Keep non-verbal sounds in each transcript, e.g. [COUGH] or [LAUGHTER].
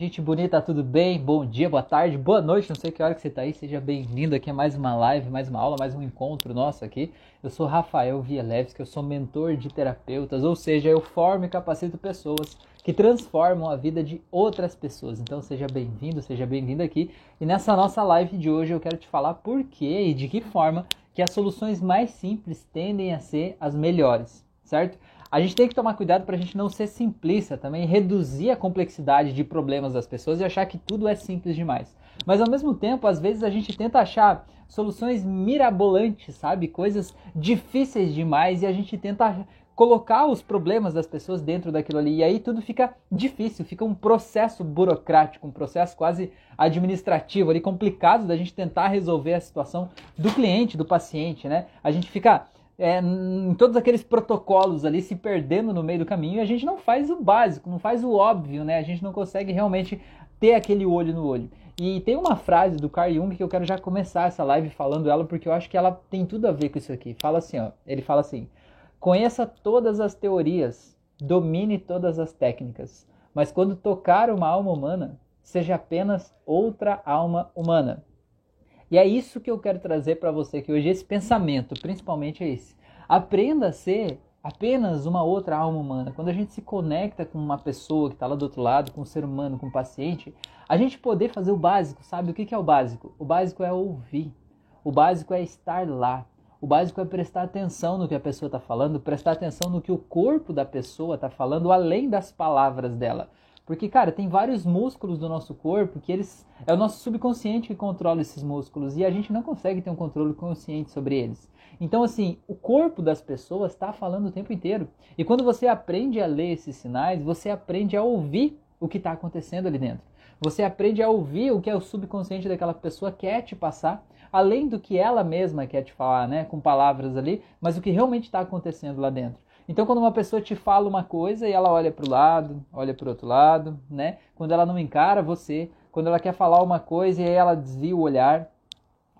Gente bonita, tudo bem? Bom dia, boa tarde, boa noite, não sei que hora que você está aí, seja bem-vindo aqui a mais uma live, mais uma aula, mais um encontro nosso aqui. Eu sou Rafael Vielewski, eu sou mentor de terapeutas, ou seja, eu formo e capacito pessoas que transformam a vida de outras pessoas. Então seja bem-vindo, seja bem-vindo aqui. E nessa nossa live de hoje eu quero te falar por que e de que forma que as soluções mais simples tendem a ser as melhores, certo? A gente tem que tomar cuidado para a gente não ser simplista também, reduzir a complexidade de problemas das pessoas e achar que tudo é simples demais. Mas ao mesmo tempo, às vezes a gente tenta achar soluções mirabolantes, sabe? Coisas difíceis demais e a gente tenta colocar os problemas das pessoas dentro daquilo ali. E aí tudo fica difícil, fica um processo burocrático, um processo quase administrativo ali, complicado da gente tentar resolver a situação do cliente, do paciente, né? A gente fica é, em todos aqueles protocolos ali se perdendo no meio do caminho e a gente não faz o básico, não faz o óbvio, né? A gente não consegue realmente ter aquele olho no olho. E tem uma frase do Carl Jung que eu quero já começar essa live falando ela porque eu acho que ela tem tudo a ver com isso aqui. Fala assim, ó, ele fala assim: "Conheça todas as teorias, domine todas as técnicas, mas quando tocar uma alma humana, seja apenas outra alma humana." E é isso que eu quero trazer para você que hoje esse pensamento, principalmente é esse. Aprenda a ser apenas uma outra alma humana. Quando a gente se conecta com uma pessoa que está lá do outro lado, com um ser humano, com um paciente, a gente poder fazer o básico, sabe? O que, que é o básico? O básico é ouvir. O básico é estar lá. O básico é prestar atenção no que a pessoa está falando, prestar atenção no que o corpo da pessoa está falando, além das palavras dela. Porque, cara, tem vários músculos do nosso corpo que eles. É o nosso subconsciente que controla esses músculos e a gente não consegue ter um controle consciente sobre eles. Então, assim, o corpo das pessoas está falando o tempo inteiro. E quando você aprende a ler esses sinais, você aprende a ouvir o que está acontecendo ali dentro. Você aprende a ouvir o que é o subconsciente daquela pessoa quer te passar, além do que ela mesma quer te falar, né, com palavras ali, mas o que realmente está acontecendo lá dentro. Então, quando uma pessoa te fala uma coisa e ela olha para o lado, olha para o outro lado, né? Quando ela não encara você, quando ela quer falar uma coisa e aí ela desvia o olhar,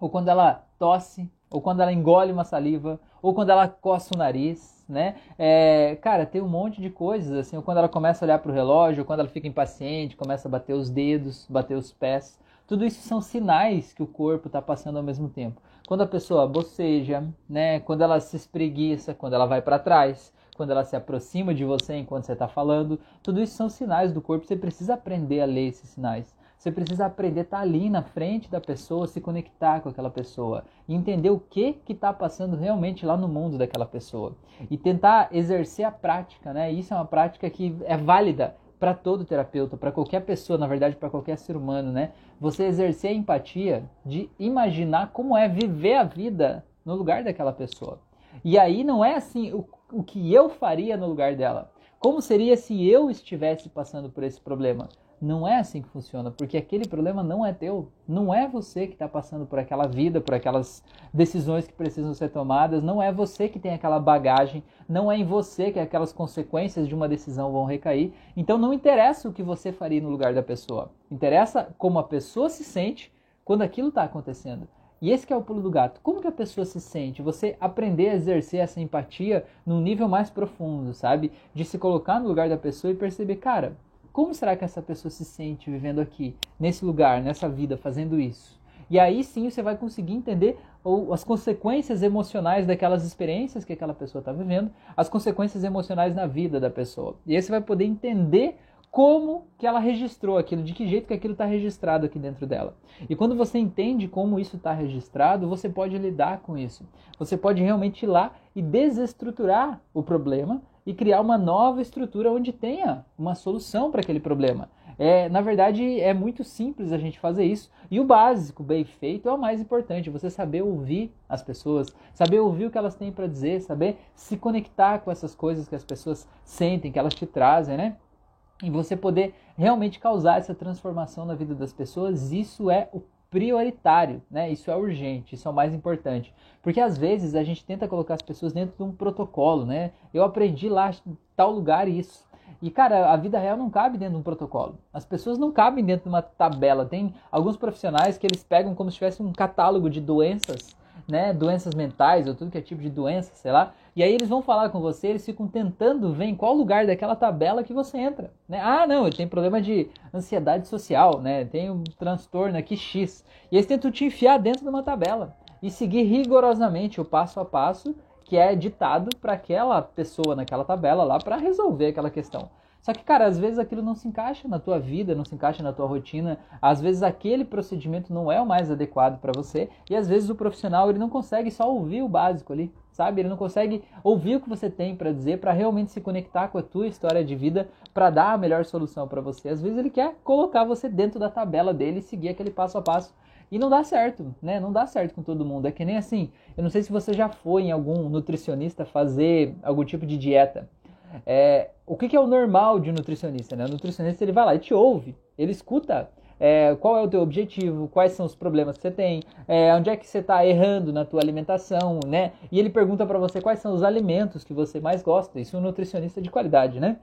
ou quando ela tosse, ou quando ela engole uma saliva, ou quando ela coça o nariz, né? É, cara, tem um monte de coisas, assim, ou quando ela começa a olhar para o relógio, ou quando ela fica impaciente, começa a bater os dedos, bater os pés. Tudo isso são sinais que o corpo está passando ao mesmo tempo. Quando a pessoa boceja, né? Quando ela se espreguiça, quando ela vai para trás, quando ela se aproxima de você enquanto você está falando. Tudo isso são sinais do corpo. Você precisa aprender a ler esses sinais. Você precisa aprender a estar tá ali na frente da pessoa, se conectar com aquela pessoa entender o que está passando realmente lá no mundo daquela pessoa e tentar exercer a prática, né? Isso é uma prática que é válida para todo terapeuta, para qualquer pessoa, na verdade, para qualquer ser humano, né? Você exercer a empatia de imaginar como é viver a vida no lugar daquela pessoa. E aí não é assim o, o que eu faria no lugar dela. Como seria se eu estivesse passando por esse problema? Não é assim que funciona, porque aquele problema não é teu. Não é você que está passando por aquela vida, por aquelas decisões que precisam ser tomadas. Não é você que tem aquela bagagem. Não é em você que aquelas consequências de uma decisão vão recair. Então não interessa o que você faria no lugar da pessoa. Interessa como a pessoa se sente quando aquilo está acontecendo. E esse é o pulo do gato. Como que a pessoa se sente? Você aprender a exercer essa empatia num nível mais profundo, sabe? De se colocar no lugar da pessoa e perceber, cara, como será que essa pessoa se sente vivendo aqui, nesse lugar, nessa vida, fazendo isso? E aí sim você vai conseguir entender ou as consequências emocionais daquelas experiências que aquela pessoa está vivendo, as consequências emocionais na vida da pessoa. E aí você vai poder entender como que ela registrou aquilo, de que jeito que aquilo está registrado aqui dentro dela. E quando você entende como isso está registrado, você pode lidar com isso. Você pode realmente ir lá e desestruturar o problema e criar uma nova estrutura onde tenha uma solução para aquele problema. É, na verdade, é muito simples a gente fazer isso. E o básico, bem feito, é o mais importante. Você saber ouvir as pessoas, saber ouvir o que elas têm para dizer, saber se conectar com essas coisas que as pessoas sentem, que elas te trazem, né? E você poder realmente causar essa transformação na vida das pessoas, isso é o prioritário, né? Isso é urgente, isso é o mais importante. Porque às vezes a gente tenta colocar as pessoas dentro de um protocolo, né? Eu aprendi lá em tal lugar isso. E cara, a vida real não cabe dentro de um protocolo. As pessoas não cabem dentro de uma tabela. Tem alguns profissionais que eles pegam como se tivesse um catálogo de doenças, né? Doenças mentais ou tudo que é tipo de doença, sei lá. E aí eles vão falar com você, eles ficam tentando ver em qual lugar daquela tabela que você entra. Né? Ah, não, ele tem problema de ansiedade social, né? Tem um transtorno aqui X. E eles tentam te enfiar dentro de uma tabela e seguir rigorosamente o passo a passo que é ditado para aquela pessoa naquela tabela lá para resolver aquela questão. Só que, cara, às vezes aquilo não se encaixa na tua vida, não se encaixa na tua rotina. Às vezes aquele procedimento não é o mais adequado para você e às vezes o profissional ele não consegue só ouvir o básico ali, sabe? Ele não consegue ouvir o que você tem para dizer para realmente se conectar com a tua história de vida para dar a melhor solução para você. Às vezes ele quer colocar você dentro da tabela dele e seguir aquele passo a passo. E não dá certo, né? Não dá certo com todo mundo. É que nem assim, eu não sei se você já foi em algum nutricionista fazer algum tipo de dieta. É, o que, que, é o normal de um nutricionista? Né? O nutricionista ele vai lá e te ouve, ele escuta é, qual é o teu objetivo, quais são os problemas que você tem, é, onde é que você está errando na tua alimentação, né? E ele pergunta para você quais são os alimentos que você mais gosta. Isso é um nutricionista de qualidade, né?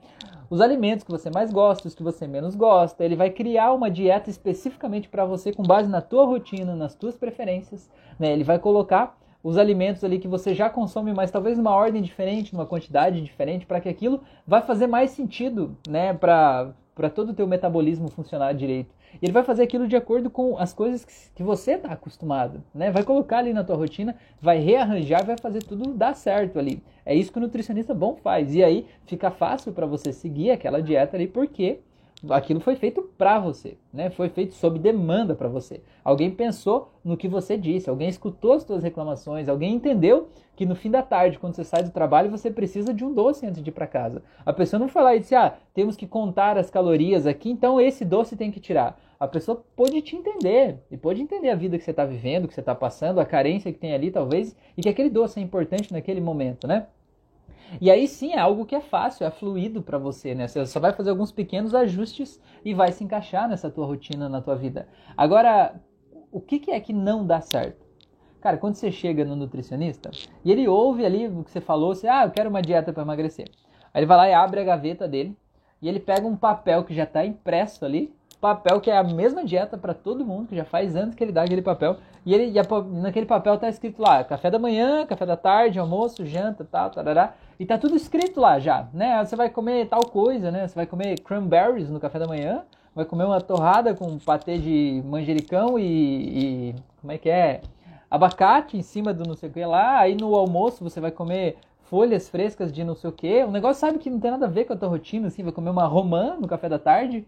Os alimentos que você mais gosta, os que você menos gosta. Ele vai criar uma dieta especificamente para você com base na tua rotina, nas tuas preferências, né? Ele vai colocar os alimentos ali que você já consome, mas talvez numa ordem diferente, numa quantidade diferente, para que aquilo vai fazer mais sentido, né, para para todo o teu metabolismo funcionar direito. E ele vai fazer aquilo de acordo com as coisas que, que você está acostumado, né? Vai colocar ali na tua rotina, vai rearranjar, vai fazer tudo dar certo ali. É isso que o nutricionista bom faz. E aí fica fácil para você seguir aquela dieta ali, porque aquilo foi feito para você, né? Foi feito sob demanda para você. Alguém pensou no que você disse, alguém escutou as suas reclamações, alguém entendeu que no fim da tarde, quando você sai do trabalho, você precisa de um doce antes de ir para casa. A pessoa não foi lá e disse: "Ah, temos que contar as calorias aqui, então esse doce tem que tirar". A pessoa pode te entender e pode entender a vida que você está vivendo, que você está passando, a carência que tem ali talvez, e que aquele doce é importante naquele momento, né? E aí sim é algo que é fácil, é fluido para você, né? Você só vai fazer alguns pequenos ajustes e vai se encaixar nessa tua rotina, na tua vida. Agora, o que, que é que não dá certo? Cara, quando você chega no nutricionista e ele ouve ali o que você falou, você, ah, eu quero uma dieta para emagrecer. Aí ele vai lá e abre a gaveta dele e ele pega um papel que já está impresso ali papel que é a mesma dieta para todo mundo, que já faz anos que ele dá aquele papel. E, ele, e a, naquele papel tá escrito lá, café da manhã, café da tarde, almoço, janta, tal, tarará. E tá tudo escrito lá já, né? Você vai comer tal coisa, né? Você vai comer cranberries no café da manhã, vai comer uma torrada com patê de manjericão e, e como é que é? Abacate em cima do não sei o que lá. Aí no almoço você vai comer folhas frescas de não sei o que. O negócio sabe que não tem nada a ver com a tua rotina, assim, vai comer uma romã no café da tarde.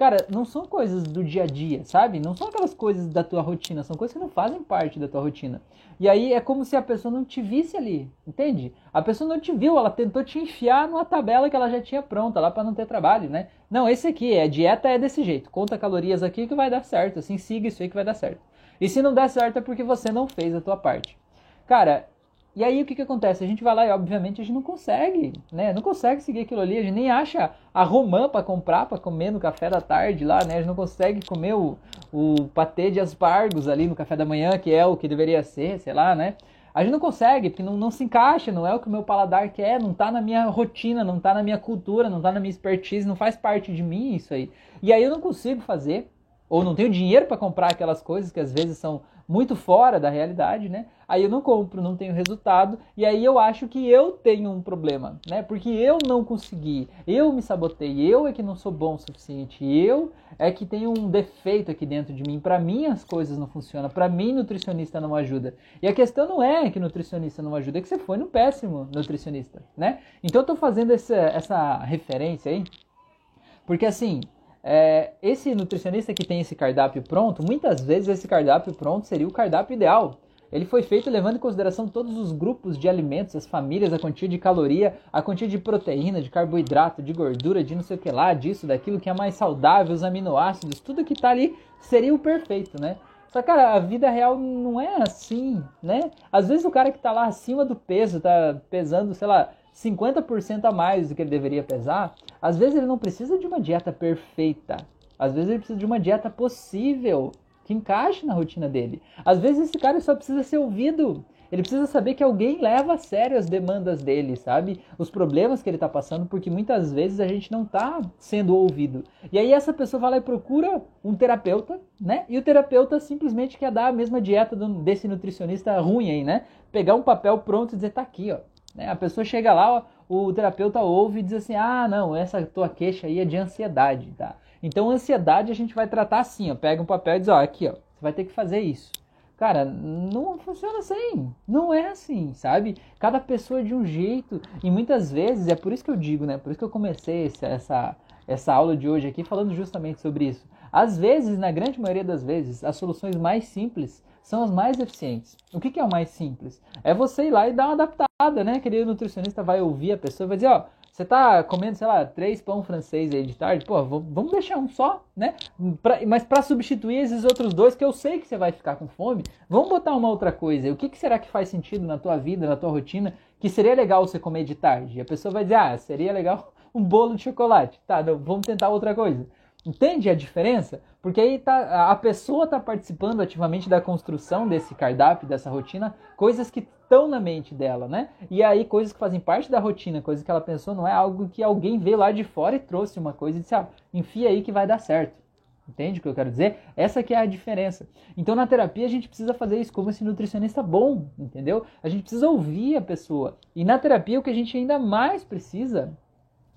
Cara, não são coisas do dia a dia, sabe? Não são aquelas coisas da tua rotina, são coisas que não fazem parte da tua rotina. E aí é como se a pessoa não te visse ali, entende? A pessoa não te viu, ela tentou te enfiar numa tabela que ela já tinha pronta lá para não ter trabalho, né? Não, esse aqui, é dieta é desse jeito. Conta calorias aqui que vai dar certo, assim, siga isso aí que vai dar certo. E se não der certo é porque você não fez a tua parte. Cara, e aí o que, que acontece? A gente vai lá e obviamente a gente não consegue, né? Não consegue seguir aquilo ali, a gente nem acha a romã para comprar, para comer no café da tarde lá, né? A gente não consegue comer o, o patê de aspargos ali no café da manhã, que é o que deveria ser, sei lá, né? A gente não consegue, porque não, não se encaixa, não é o que o meu paladar quer, não tá na minha rotina, não tá na minha cultura, não tá na minha expertise, não faz parte de mim isso aí. E aí eu não consigo fazer, ou não tenho dinheiro para comprar aquelas coisas que às vezes são muito fora da realidade, né? Aí eu não compro, não tenho resultado, e aí eu acho que eu tenho um problema, né? Porque eu não consegui, eu me sabotei, eu é que não sou bom o suficiente, eu é que tenho um defeito aqui dentro de mim. Para mim as coisas não funcionam, para mim nutricionista não ajuda. E a questão não é que nutricionista não ajuda, é que você foi no péssimo nutricionista, né? Então eu tô fazendo essa, essa referência aí, porque assim, é, esse nutricionista que tem esse cardápio pronto, muitas vezes esse cardápio pronto seria o cardápio ideal. Ele foi feito levando em consideração todos os grupos de alimentos, as famílias, a quantia de caloria, a quantia de proteína, de carboidrato, de gordura, de não sei o que lá, disso, daquilo que é mais saudável, os aminoácidos, tudo que tá ali seria o perfeito, né? Só cara, a vida real não é assim, né? Às vezes o cara que tá lá acima do peso, tá pesando, sei lá, 50% a mais do que ele deveria pesar, às vezes ele não precisa de uma dieta perfeita. Às vezes ele precisa de uma dieta possível, que encaixe na rotina dele. Às vezes esse cara só precisa ser ouvido. Ele precisa saber que alguém leva a sério as demandas dele, sabe? Os problemas que ele está passando, porque muitas vezes a gente não está sendo ouvido. E aí essa pessoa vai lá e procura um terapeuta, né? E o terapeuta simplesmente quer dar a mesma dieta desse nutricionista ruim aí, né? Pegar um papel pronto e dizer, tá aqui, ó Né? A pessoa chega lá, o terapeuta ouve e diz assim: ah, não, essa tua queixa aí é de ansiedade, tá? Então, ansiedade a gente vai tratar assim, ó. Pega um papel e diz: ó, aqui, ó, você vai ter que fazer isso. Cara, não funciona assim. Não é assim, sabe? Cada pessoa é de um jeito. E muitas vezes, é por isso que eu digo, né? Por isso que eu comecei essa, essa, essa aula de hoje aqui falando justamente sobre isso. Às vezes, na grande maioria das vezes, as soluções mais simples são as mais eficientes. O que, que é o mais simples? É você ir lá e dar uma adaptada, né? Aquele nutricionista vai ouvir a pessoa e vai dizer, ó, você tá comendo, sei lá, três pão francês aí de tarde, pô, vamos deixar um só, né? Pra, mas para substituir esses outros dois, que eu sei que você vai ficar com fome, vamos botar uma outra coisa. O que, que será que faz sentido na tua vida, na tua rotina, que seria legal você comer de tarde? E a pessoa vai dizer, ah, seria legal [LAUGHS] um bolo de chocolate. Tá, não, vamos tentar outra coisa. Entende a diferença? Porque aí tá, a pessoa está participando ativamente da construção desse cardápio, dessa rotina, coisas que estão na mente dela, né? E aí coisas que fazem parte da rotina, coisas que ela pensou, não é algo que alguém veio lá de fora e trouxe uma coisa e disse, ah, enfia aí que vai dar certo. Entende o que eu quero dizer? Essa que é a diferença. Então na terapia a gente precisa fazer isso como esse nutricionista bom, entendeu? A gente precisa ouvir a pessoa. E na terapia o que a gente ainda mais precisa,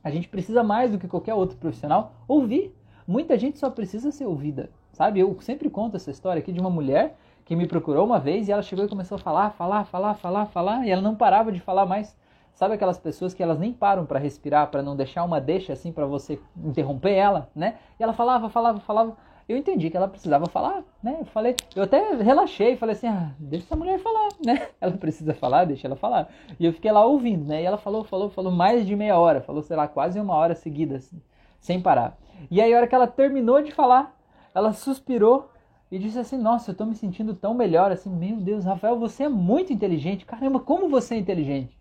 a gente precisa mais do que qualquer outro profissional, ouvir Muita gente só precisa ser ouvida, sabe? Eu sempre conto essa história aqui de uma mulher que me procurou uma vez e ela chegou e começou a falar, falar, falar, falar, falar, e ela não parava de falar mais. Sabe aquelas pessoas que elas nem param para respirar, para não deixar uma deixa assim para você interromper ela, né? E ela falava, falava, falava. Eu entendi que ela precisava falar, né? Eu falei, eu até relaxei, falei assim, ah, deixa essa mulher falar, [LAUGHS] né? Ela precisa falar, deixa ela falar. E eu fiquei lá ouvindo, né? E ela falou, falou, falou mais de meia hora, falou, sei lá, quase uma hora seguida, assim, sem parar. E aí, a hora que ela terminou de falar, ela suspirou e disse assim: Nossa, eu tô me sentindo tão melhor. Assim, meu Deus, Rafael, você é muito inteligente. Caramba, como você é inteligente?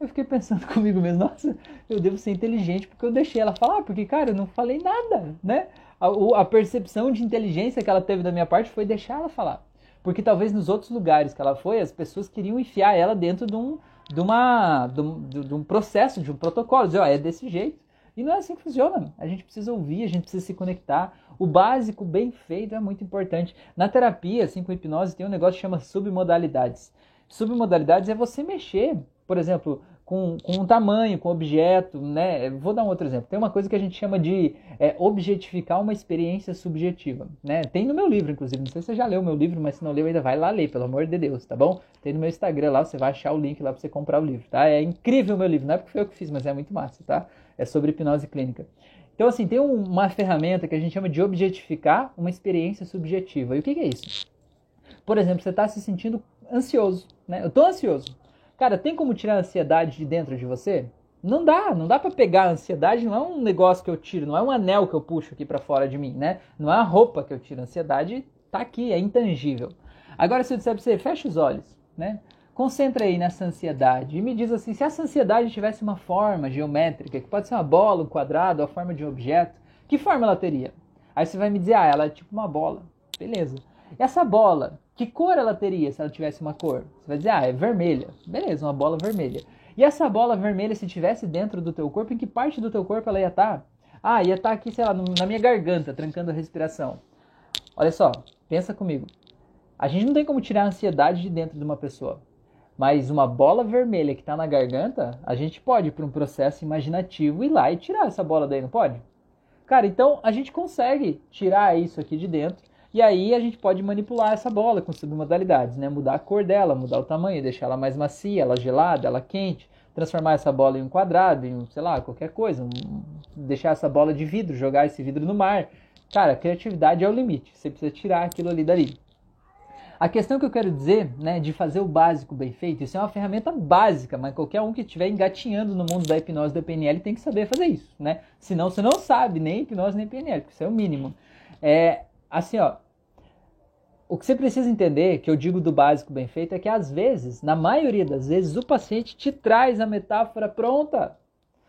Eu fiquei pensando [LAUGHS] comigo mesmo: Nossa, eu devo ser inteligente porque eu deixei ela falar. Porque, cara, eu não falei nada, né? A, a percepção de inteligência que ela teve da minha parte foi deixar ela falar. Porque talvez nos outros lugares que ela foi, as pessoas queriam enfiar ela dentro de um, de uma, de um, de um processo, de um protocolo. Dizer, ó, é desse jeito. E não é assim que funciona. A gente precisa ouvir, a gente precisa se conectar. O básico bem feito é muito importante. Na terapia, assim, com hipnose, tem um negócio que chama submodalidades. Submodalidades é você mexer, por exemplo, com, com um tamanho, com objeto, né? Vou dar um outro exemplo. Tem uma coisa que a gente chama de é, objetificar uma experiência subjetiva, né? Tem no meu livro, inclusive. Não sei se você já leu o meu livro, mas se não leu, ainda vai lá ler, pelo amor de Deus, tá bom? Tem no meu Instagram lá, você vai achar o link lá para você comprar o livro, tá? É incrível o meu livro. Não é porque foi eu que fiz, mas é muito massa, tá? É sobre hipnose clínica. Então, assim, tem uma ferramenta que a gente chama de objetificar uma experiência subjetiva. E o que, que é isso? Por exemplo, você está se sentindo ansioso, né? Eu estou ansioso. Cara, tem como tirar a ansiedade de dentro de você? Não dá, não dá para pegar a ansiedade, não é um negócio que eu tiro, não é um anel que eu puxo aqui para fora de mim, né? Não é a roupa que eu tiro, a ansiedade tá aqui, é intangível. Agora se eu disser para você, fecha os olhos, né? Concentra aí nessa ansiedade e me diz assim: se essa ansiedade tivesse uma forma geométrica, que pode ser uma bola, um quadrado, a forma de um objeto, que forma ela teria? Aí você vai me dizer: ah, ela é tipo uma bola. Beleza. E essa bola, que cor ela teria se ela tivesse uma cor? Você vai dizer: ah, é vermelha. Beleza, uma bola vermelha. E essa bola vermelha, se tivesse dentro do teu corpo, em que parte do teu corpo ela ia estar? Tá? Ah, ia estar tá aqui, sei lá, na minha garganta, trancando a respiração. Olha só, pensa comigo. A gente não tem como tirar a ansiedade de dentro de uma pessoa. Mas uma bola vermelha que está na garganta, a gente pode, por um processo imaginativo, ir lá e tirar essa bola daí, não pode? Cara, então a gente consegue tirar isso aqui de dentro e aí a gente pode manipular essa bola com submodalidades, né? Mudar a cor dela, mudar o tamanho, deixar ela mais macia, ela gelada, ela quente, transformar essa bola em um quadrado, em um, sei lá, qualquer coisa, um, deixar essa bola de vidro, jogar esse vidro no mar. Cara, a criatividade é o limite. Você precisa tirar aquilo ali dali. A questão que eu quero dizer, né, de fazer o básico bem feito, isso é uma ferramenta básica, mas qualquer um que estiver engatinhando no mundo da hipnose da PNL tem que saber fazer isso, né? Senão você não sabe nem hipnose nem PNL, porque isso é o mínimo. É, assim, ó, o que você precisa entender, que eu digo do básico bem feito, é que às vezes, na maioria das vezes, o paciente te traz a metáfora pronta.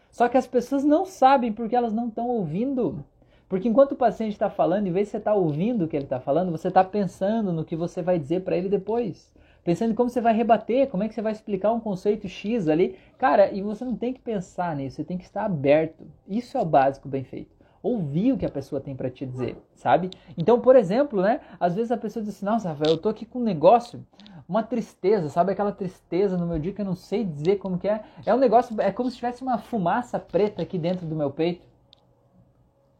Só que as pessoas não sabem porque elas não estão ouvindo. Porque enquanto o paciente está falando, em vez de você estar tá ouvindo o que ele está falando, você está pensando no que você vai dizer para ele depois. Pensando em como você vai rebater, como é que você vai explicar um conceito X ali. Cara, e você não tem que pensar nisso, você tem que estar aberto. Isso é o básico bem feito ouvir o que a pessoa tem para te dizer, sabe? Então, por exemplo, né? Às vezes a pessoa diz assim: Nossa, Rafael, eu tô aqui com um negócio, uma tristeza, sabe aquela tristeza no meu dia que eu não sei dizer como que é? É um negócio, é como se tivesse uma fumaça preta aqui dentro do meu peito.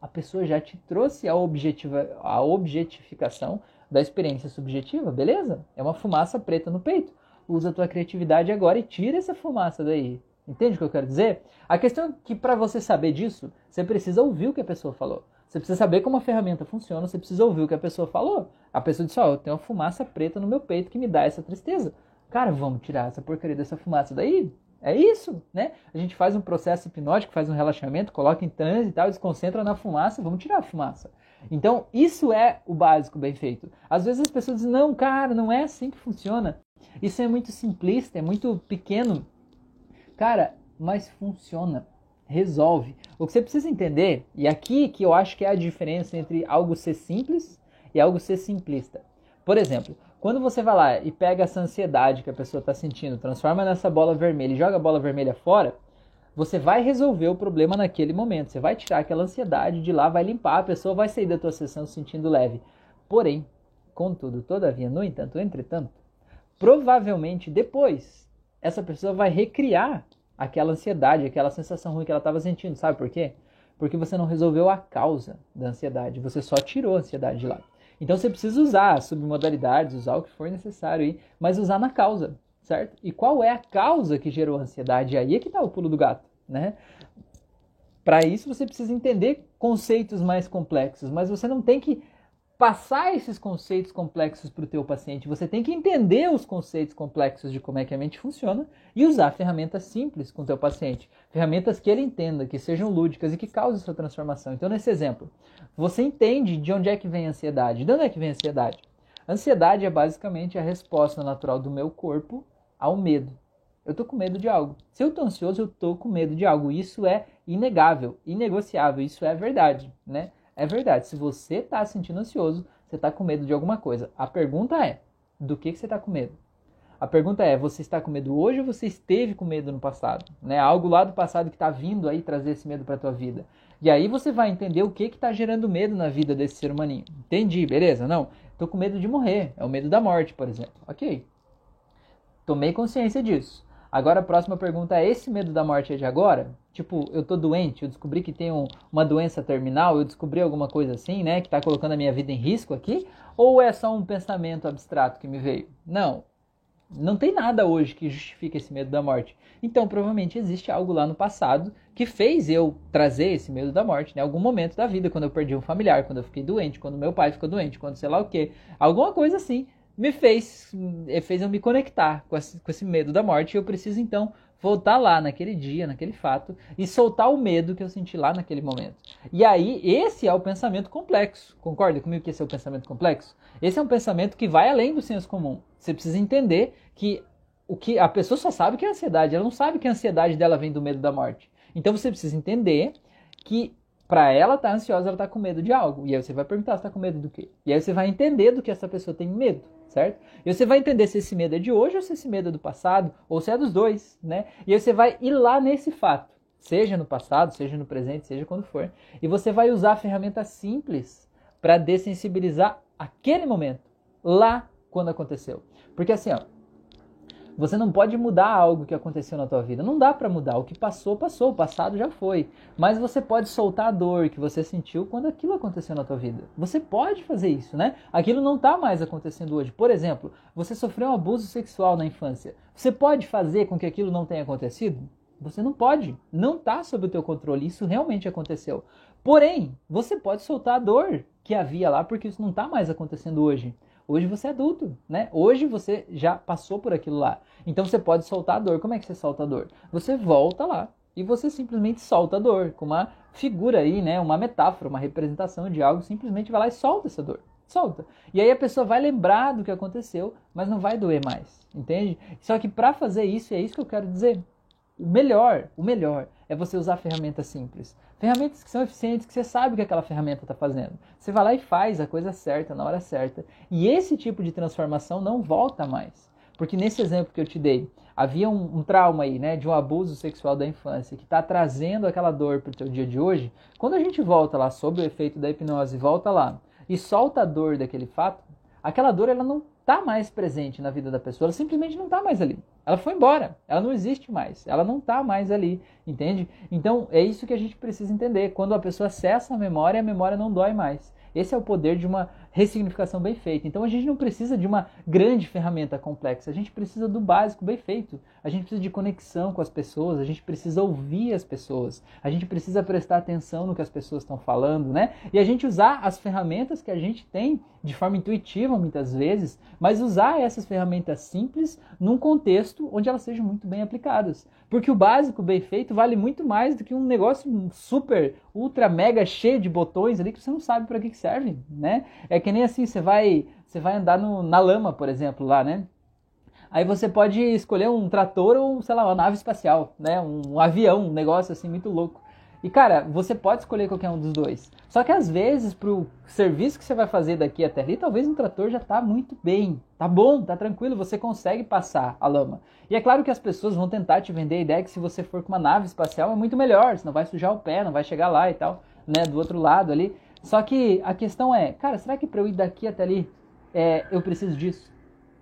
A pessoa já te trouxe a, objetiva, a objetificação da experiência subjetiva, beleza? É uma fumaça preta no peito. Usa a tua criatividade agora e tira essa fumaça daí. Entende o que eu quero dizer? A questão é que para você saber disso, você precisa ouvir o que a pessoa falou. Você precisa saber como a ferramenta funciona, você precisa ouvir o que a pessoa falou. A pessoa disse, ó, oh, eu tenho uma fumaça preta no meu peito que me dá essa tristeza. Cara, vamos tirar essa porcaria dessa fumaça daí? É isso, né? A gente faz um processo hipnótico, faz um relaxamento, coloca em transe e tal, desconcentra na fumaça, vamos tirar a fumaça. Então, isso é o básico bem feito. Às vezes as pessoas dizem, não, cara, não é assim que funciona. Isso é muito simplista, é muito pequeno. Cara, mas funciona. Resolve. O que você precisa entender, e aqui que eu acho que é a diferença entre algo ser simples e algo ser simplista. Por exemplo, quando você vai lá e pega essa ansiedade que a pessoa está sentindo, transforma nessa bola vermelha e joga a bola vermelha fora, você vai resolver o problema naquele momento. Você vai tirar aquela ansiedade de lá, vai limpar, a pessoa vai sair da tua sessão se sentindo leve. Porém, contudo, todavia, no entanto, entretanto, provavelmente depois essa pessoa vai recriar aquela ansiedade, aquela sensação ruim que ela estava sentindo. Sabe por quê? Porque você não resolveu a causa da ansiedade, você só tirou a ansiedade de lá. Então você precisa usar submodalidades, usar o que for necessário aí, mas usar na causa, certo? E qual é a causa que gerou a ansiedade? Aí é que está o pulo do gato, né? Para isso você precisa entender conceitos mais complexos, mas você não tem que passar esses conceitos complexos para o teu paciente. Você tem que entender os conceitos complexos de como é que a mente funciona e usar ferramentas simples com o teu paciente. Ferramentas que ele entenda, que sejam lúdicas e que causem sua transformação. Então, nesse exemplo, você entende de onde é que vem a ansiedade. De onde é que vem a ansiedade? ansiedade é basicamente a resposta natural do meu corpo ao medo. Eu estou com medo de algo. Se eu estou ansioso, eu estou com medo de algo. Isso é inegável, inegociável. Isso é verdade, né? É verdade, se você está se sentindo ansioso, você está com medo de alguma coisa. A pergunta é: do que, que você está com medo? A pergunta é: você está com medo hoje ou você esteve com medo no passado? Né? Algo lá do passado que está vindo aí trazer esse medo para a tua vida. E aí você vai entender o que está gerando medo na vida desse ser humaninho. Entendi, beleza? Não, estou com medo de morrer. É o medo da morte, por exemplo. Ok. Tomei consciência disso. Agora a próxima pergunta é: esse medo da morte é de agora? Tipo, eu tô doente, eu descobri que tenho uma doença terminal, eu descobri alguma coisa assim, né, que tá colocando a minha vida em risco aqui? Ou é só um pensamento abstrato que me veio? Não. Não tem nada hoje que justifique esse medo da morte. Então, provavelmente existe algo lá no passado que fez eu trazer esse medo da morte, né? Algum momento da vida, quando eu perdi um familiar, quando eu fiquei doente, quando meu pai ficou doente, quando sei lá o quê. Alguma coisa assim me fez, fez eu me conectar com esse medo da morte. E eu preciso então voltar lá naquele dia, naquele fato e soltar o medo que eu senti lá naquele momento. E aí, esse é o pensamento complexo. Concorda comigo que esse é o pensamento complexo? Esse é um pensamento que vai além do senso comum. Você precisa entender que o que a pessoa só sabe que é ansiedade, ela não sabe que a ansiedade dela vem do medo da morte. Então você precisa entender que para ela tá ansiosa, ela está com medo de algo. E aí você vai perguntar, você está com medo do quê? E aí você vai entender do que essa pessoa tem medo certo? E você vai entender se esse medo é de hoje ou se esse medo é do passado, ou se é dos dois, né? E aí você vai ir lá nesse fato, seja no passado, seja no presente, seja quando for, e você vai usar ferramentas simples para dessensibilizar aquele momento, lá quando aconteceu. Porque assim, ó, você não pode mudar algo que aconteceu na tua vida. Não dá para mudar. O que passou, passou. O passado já foi. Mas você pode soltar a dor que você sentiu quando aquilo aconteceu na tua vida. Você pode fazer isso, né? Aquilo não está mais acontecendo hoje. Por exemplo, você sofreu um abuso sexual na infância. Você pode fazer com que aquilo não tenha acontecido? Você não pode. Não está sob o teu controle. Isso realmente aconteceu. Porém, você pode soltar a dor que havia lá porque isso não está mais acontecendo hoje. Hoje você é adulto, né? Hoje você já passou por aquilo lá. Então você pode soltar a dor. Como é que você solta a dor? Você volta lá e você simplesmente solta a dor, com uma figura aí, né? Uma metáfora, uma representação de algo, simplesmente vai lá e solta essa dor. Solta. E aí a pessoa vai lembrar do que aconteceu, mas não vai doer mais, entende? Só que para fazer isso, é isso que eu quero dizer. O melhor, o melhor é você usar ferramentas simples. Ferramentas que são eficientes, que você sabe o que aquela ferramenta está fazendo. Você vai lá e faz a coisa certa, na hora certa. E esse tipo de transformação não volta mais. Porque nesse exemplo que eu te dei, havia um, um trauma aí, né, de um abuso sexual da infância, que está trazendo aquela dor para o teu dia de hoje. Quando a gente volta lá, sob o efeito da hipnose, volta lá e solta a dor daquele fato, aquela dor ela não tá mais presente na vida da pessoa, ela simplesmente não tá mais ali. Ela foi embora, ela não existe mais, ela não tá mais ali, entende? Então é isso que a gente precisa entender. Quando a pessoa acessa a memória, a memória não dói mais. Esse é o poder de uma ressignificação bem feita. Então a gente não precisa de uma grande ferramenta complexa, a gente precisa do básico bem feito. A gente precisa de conexão com as pessoas, a gente precisa ouvir as pessoas, a gente precisa prestar atenção no que as pessoas estão falando, né? E a gente usar as ferramentas que a gente tem de forma intuitiva muitas vezes, mas usar essas ferramentas simples num contexto onde elas sejam muito bem aplicadas. Porque o básico bem feito vale muito mais do que um negócio super, ultra, mega cheio de botões ali que você não sabe para que serve, né? É que nem assim, você vai, você vai andar no, na lama, por exemplo, lá, né? Aí você pode escolher um trator ou, sei lá, uma nave espacial, né? Um, um avião, um negócio assim muito louco. E cara, você pode escolher qualquer um dos dois. Só que às vezes, pro serviço que você vai fazer daqui até ali, talvez um trator já tá muito bem. Tá bom, tá tranquilo, você consegue passar a lama. E é claro que as pessoas vão tentar te vender a ideia que se você for com uma nave espacial é muito melhor, você não vai sujar o pé, não vai chegar lá e tal, né? Do outro lado ali. Só que a questão é, cara, será que para eu ir daqui até ali é, eu preciso disso?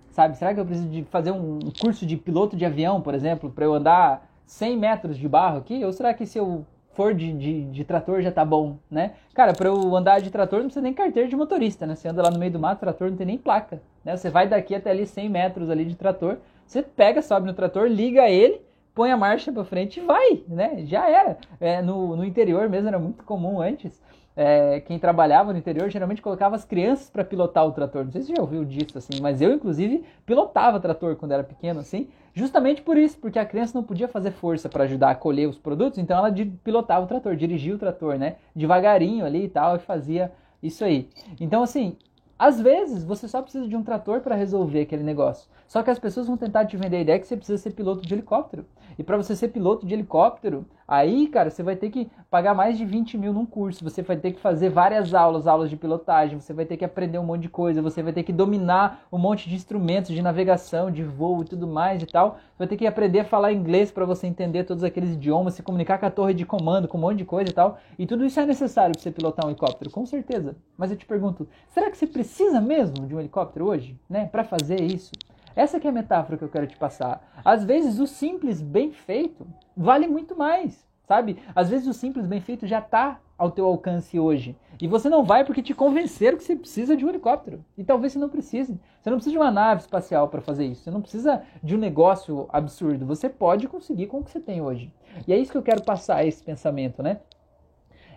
Sabe? Será que eu preciso de fazer um curso de piloto de avião, por exemplo, para eu andar 100 metros de barro aqui? Ou será que se eu for de, de, de trator já tá bom, né? Cara, para eu andar de trator não precisa nem carteira de motorista, né? Você anda lá no meio do mato, trator não tem nem placa, né? Você vai daqui até ali 100 metros ali de trator, você pega, sobe no trator, liga ele, põe a marcha para frente e vai, né? Já era. É, no, no interior mesmo era muito comum antes é, quem trabalhava no interior geralmente colocava as crianças para pilotar o trator. Não sei se você já ouviu disso, assim, mas eu, inclusive, pilotava trator quando era pequeno, assim, justamente por isso, porque a criança não podia fazer força para ajudar a colher os produtos, então ela pilotava o trator, dirigia o trator, né, devagarinho ali e tal, e fazia isso aí. Então, assim, às vezes você só precisa de um trator para resolver aquele negócio. Só que as pessoas vão tentar te vender a ideia que você precisa ser piloto de helicóptero. E para você ser piloto de helicóptero, aí, cara, você vai ter que pagar mais de 20 mil num curso. Você vai ter que fazer várias aulas, aulas de pilotagem. Você vai ter que aprender um monte de coisa. Você vai ter que dominar um monte de instrumentos de navegação, de voo e tudo mais e tal. Você vai ter que aprender a falar inglês para você entender todos aqueles idiomas, se comunicar com a torre de comando, com um monte de coisa e tal. E tudo isso é necessário para você pilotar um helicóptero, com certeza. Mas eu te pergunto, será que você precisa mesmo de um helicóptero hoje, né, para fazer isso? Essa é a metáfora que eu quero te passar. Às vezes o simples bem feito vale muito mais, sabe? Às vezes o simples bem feito já está ao teu alcance hoje. E você não vai porque te convenceram que você precisa de um helicóptero. E talvez você não precise. Você não precisa de uma nave espacial para fazer isso. Você não precisa de um negócio absurdo. Você pode conseguir com o que você tem hoje. E é isso que eu quero passar esse pensamento, né?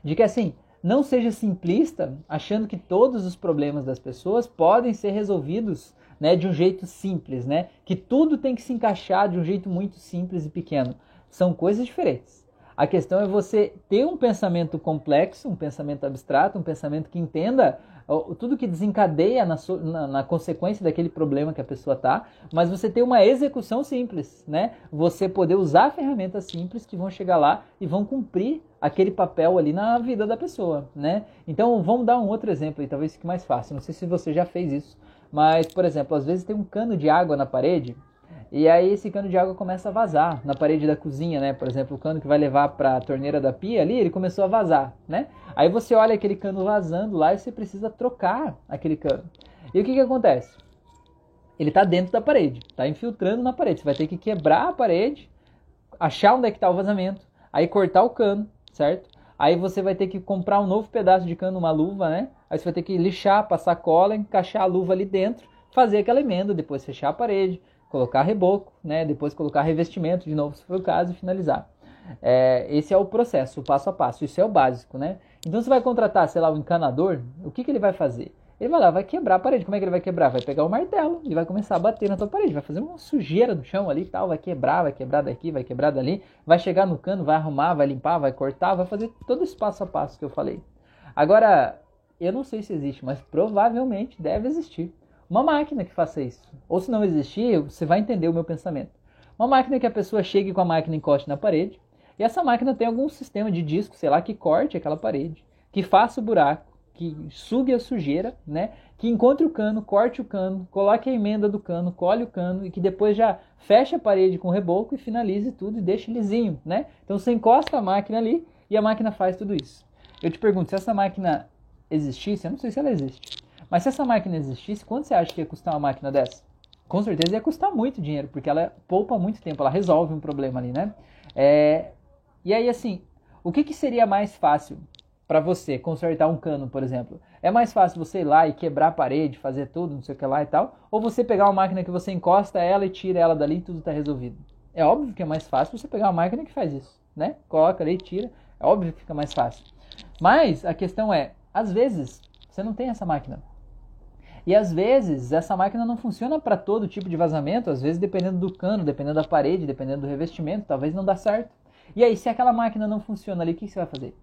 De que assim, não seja simplista achando que todos os problemas das pessoas podem ser resolvidos né, de um jeito simples, né? Que tudo tem que se encaixar de um jeito muito simples e pequeno. São coisas diferentes. A questão é você ter um pensamento complexo, um pensamento abstrato, um pensamento que entenda tudo que desencadeia na, na, na, consequência daquele problema que a pessoa está, mas você ter uma execução simples, né? Você poder usar ferramentas simples que vão chegar lá e vão cumprir aquele papel ali na vida da pessoa, né? Então vamos dar um outro exemplo talvez fique mais fácil. Não sei se você já fez isso, mas, por exemplo, às vezes tem um cano de água na parede e aí esse cano de água começa a vazar na parede da cozinha, né? Por exemplo, o cano que vai levar para a torneira da pia ali, ele começou a vazar, né? Aí você olha aquele cano vazando lá e você precisa trocar aquele cano. E o que que acontece? Ele está dentro da parede, está infiltrando na parede. Você vai ter que quebrar a parede, achar onde é que está o vazamento, aí cortar o cano, certo? Aí você vai ter que comprar um novo pedaço de cano, uma luva, né? Aí você vai ter que lixar, passar cola, encaixar a luva ali dentro, fazer aquela emenda, depois fechar a parede, colocar reboco, né? Depois colocar revestimento de novo, se for o caso, e finalizar. É, esse é o processo, o passo a passo. Isso é o básico, né? Então você vai contratar, sei lá, um encanador, o que, que ele vai fazer? Ele vai lá, vai quebrar a parede. Como é que ele vai quebrar? Vai pegar o martelo e vai começar a bater na tua parede. Vai fazer uma sujeira no chão ali e tal. Vai quebrar, vai quebrar daqui, vai quebrar dali. Vai chegar no cano, vai arrumar, vai limpar, vai cortar, vai fazer todo esse passo a passo que eu falei. Agora, eu não sei se existe, mas provavelmente deve existir uma máquina que faça isso. Ou se não existir, você vai entender o meu pensamento. Uma máquina que a pessoa chegue com a máquina encoste na parede, e essa máquina tem algum sistema de disco, sei lá, que corte aquela parede, que faça o buraco, que sugue a sujeira, né? Que encontre o cano, corte o cano, coloque a emenda do cano, colhe o cano e que depois já feche a parede com reboco e finalize tudo e deixe lisinho, né? Então você encosta a máquina ali e a máquina faz tudo isso. Eu te pergunto, se essa máquina existisse, eu não sei se ela existe, Mas se essa máquina existisse, quanto você acha que ia custar uma máquina dessa? Com certeza ia custar muito dinheiro, porque ela poupa muito tempo, ela resolve um problema ali, né? É... E aí, assim, o que, que seria mais fácil para você consertar um cano, por exemplo? É mais fácil você ir lá e quebrar a parede, fazer tudo, não sei o que lá e tal, ou você pegar uma máquina que você encosta ela e tira ela dali e tudo está resolvido? É óbvio que é mais fácil você pegar uma máquina que faz isso, né? Coloca ali, tira, é óbvio que fica mais fácil. Mas a questão é, às vezes você não tem essa máquina. E às vezes essa máquina não funciona para todo tipo de vazamento, às vezes dependendo do cano, dependendo da parede, dependendo do revestimento, talvez não dá certo. E aí, se aquela máquina não funciona ali, o que você vai fazer?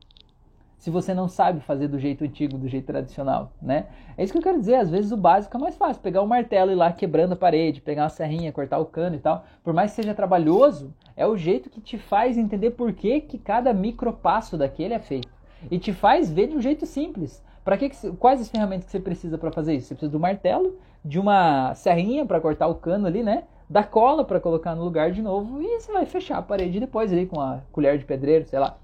Se você não sabe fazer do jeito antigo, do jeito tradicional, né? É isso que eu quero dizer, às vezes o básico é mais fácil, pegar o um martelo e ir lá quebrando a parede, pegar uma serrinha, cortar o cano e tal. Por mais que seja trabalhoso, é o jeito que te faz entender por que, que cada micropasso daquele é feito. E te faz ver de um jeito simples. Para que, que quais as ferramentas que você precisa para fazer isso? Você precisa do martelo, de uma serrinha para cortar o cano ali, né? Da cola para colocar no lugar de novo e você vai fechar a parede depois ali com a colher de pedreiro, sei lá.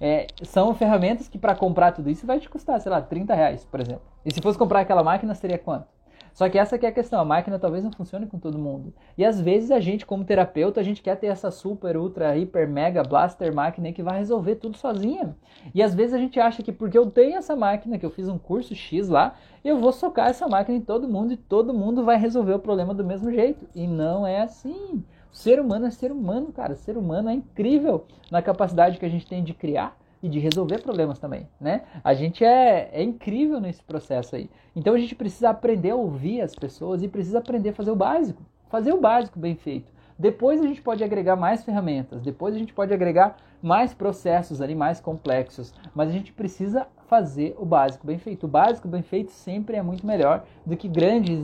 É, são ferramentas que para comprar tudo isso vai te custar, sei lá, 30 reais, por exemplo. E se fosse comprar aquela máquina, seria quanto? Só que essa que é a questão, a máquina talvez não funcione com todo mundo. E às vezes a gente, como terapeuta, a gente quer ter essa super, ultra, hiper, mega, blaster máquina que vai resolver tudo sozinha. E às vezes a gente acha que porque eu tenho essa máquina, que eu fiz um curso X lá, eu vou socar essa máquina em todo mundo e todo mundo vai resolver o problema do mesmo jeito. E não é assim. Ser humano é ser humano, cara. Ser humano é incrível na capacidade que a gente tem de criar e de resolver problemas também, né? A gente é, é incrível nesse processo aí. Então a gente precisa aprender a ouvir as pessoas e precisa aprender a fazer o básico, fazer o básico bem feito. Depois a gente pode agregar mais ferramentas, depois a gente pode agregar mais processos ali mais complexos, mas a gente precisa fazer o básico bem feito. O básico bem feito sempre é muito melhor do que grandes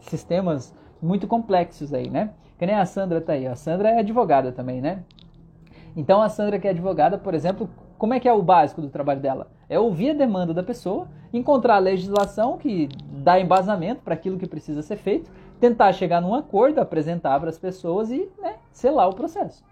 sistemas muito complexos aí, né? Que nem a Sandra tá aí. A Sandra é advogada também, né? Então a Sandra que é advogada, por exemplo, como é que é o básico do trabalho dela? É ouvir a demanda da pessoa, encontrar a legislação que dá embasamento para aquilo que precisa ser feito, tentar chegar num acordo, apresentar para as pessoas e né, selar o processo.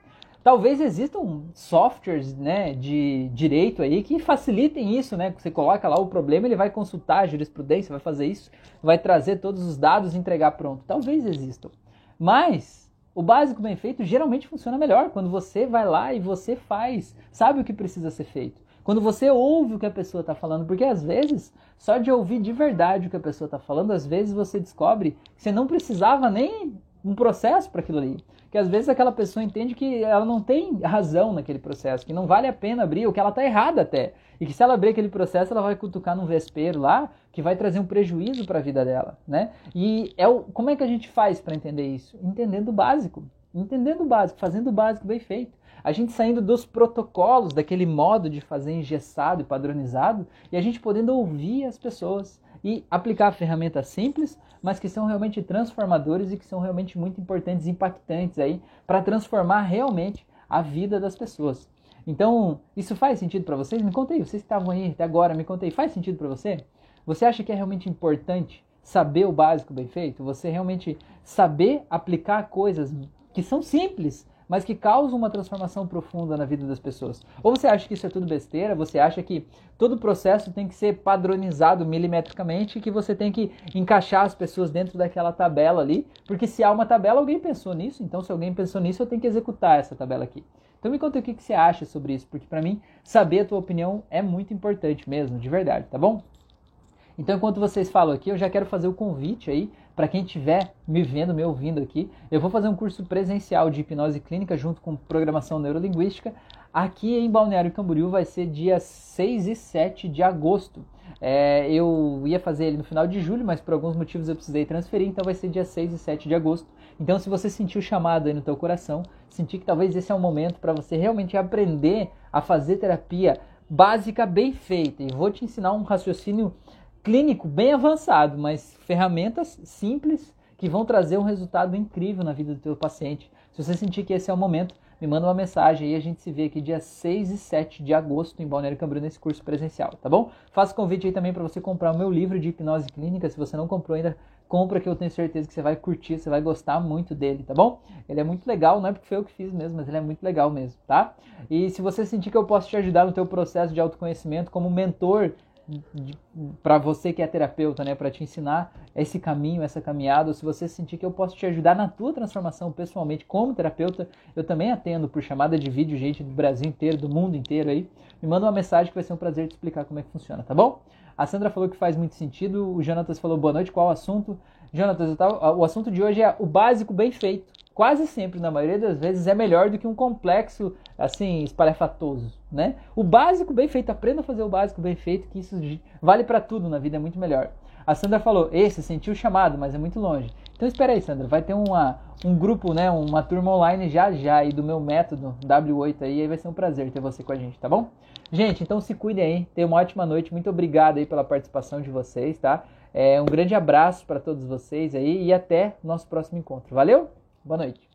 Talvez existam softwares né, de direito aí que facilitem isso, né? Você coloca lá o problema, ele vai consultar a jurisprudência, vai fazer isso, vai trazer todos os dados e entregar pronto. Talvez existam. Mas o básico bem feito geralmente funciona melhor quando você vai lá e você faz, sabe o que precisa ser feito. Quando você ouve o que a pessoa está falando, porque às vezes, só de ouvir de verdade o que a pessoa está falando, às vezes você descobre que você não precisava nem um processo para aquilo ali que às vezes aquela pessoa entende que ela não tem razão naquele processo, que não vale a pena abrir, ou que ela está errada até. E que se ela abrir aquele processo, ela vai cutucar num vespeiro lá, que vai trazer um prejuízo para a vida dela, né? E é o, como é que a gente faz para entender isso? Entendendo o básico. Entendendo o básico, fazendo o básico bem feito. A gente saindo dos protocolos, daquele modo de fazer engessado e padronizado, e a gente podendo ouvir as pessoas e aplicar ferramentas simples, mas que são realmente transformadores e que são realmente muito importantes, impactantes aí para transformar realmente a vida das pessoas. Então, isso faz sentido para vocês? Me contei, vocês que estavam aí até agora, me contei, faz sentido para você? Você acha que é realmente importante saber o básico bem feito? Você realmente saber aplicar coisas que são simples, mas que causam uma transformação profunda na vida das pessoas. Ou você acha que isso é tudo besteira, você acha que todo o processo tem que ser padronizado milimetricamente que você tem que encaixar as pessoas dentro daquela tabela ali, porque se há uma tabela, alguém pensou nisso, então se alguém pensou nisso, eu tenho que executar essa tabela aqui. Então me conta o que, você acha sobre isso, porque para mim saber a tua opinião é muito importante mesmo, de verdade, tá bom? Então, enquanto vocês falam aqui, eu já quero fazer o convite aí para quem estiver me vendo, me ouvindo aqui. Eu vou fazer um curso presencial de hipnose clínica junto com programação neurolinguística. Aqui em Balneário Camboriú vai ser dia 6 e 7 de agosto. É, eu ia fazer ele no final de julho, mas por alguns motivos eu precisei transferir, então vai ser dia 6 e 7 de agosto. Então, se você sentiu o chamado aí no teu coração, sentir que talvez esse é o momento para você realmente aprender a fazer terapia básica bem feita, e vou te ensinar um raciocínio clínico bem avançado, mas ferramentas simples que vão trazer um resultado incrível na vida do teu paciente. Se você sentir que esse é o momento, me manda uma mensagem e a gente se vê aqui dia 6 e 7 de agosto em Balneário Camboriú nesse curso presencial, tá bom? Faço convite aí também para você comprar o meu livro de hipnose clínica, se você não comprou ainda, compra que eu tenho certeza que você vai curtir, você vai gostar muito dele, tá bom? Ele é muito legal, não é porque foi eu que fiz mesmo, mas ele é muito legal mesmo, tá? E se você sentir que eu posso te ajudar no teu processo de autoconhecimento como mentor para você que é terapeuta, né, para te ensinar esse caminho, essa caminhada, ou se você sentir que eu posso te ajudar na tua transformação pessoalmente como terapeuta, eu também atendo por chamada de vídeo gente do Brasil inteiro, do mundo inteiro aí. Me manda uma mensagem que vai ser um prazer te explicar como é que funciona, tá bom? A Sandra falou que faz muito sentido, o Jonatas falou boa noite, qual o assunto? Jonatas, o assunto de hoje é o básico bem feito quase sempre, na maioria das vezes, é melhor do que um complexo, assim, espalhafatoso, né? O básico bem feito, aprenda a fazer o básico bem feito, que isso vale para tudo na vida, é muito melhor. A Sandra falou, esse sentiu o chamado, mas é muito longe. Então espera aí, Sandra, vai ter uma, um grupo, né, uma turma online já já aí do meu método W8 aí, aí vai ser um prazer ter você com a gente, tá bom? Gente, então se cuidem aí, tenham uma ótima noite, muito obrigado aí pela participação de vocês, tá? É, um grande abraço para todos vocês aí e até nosso próximo encontro. Valeu? Boa noite.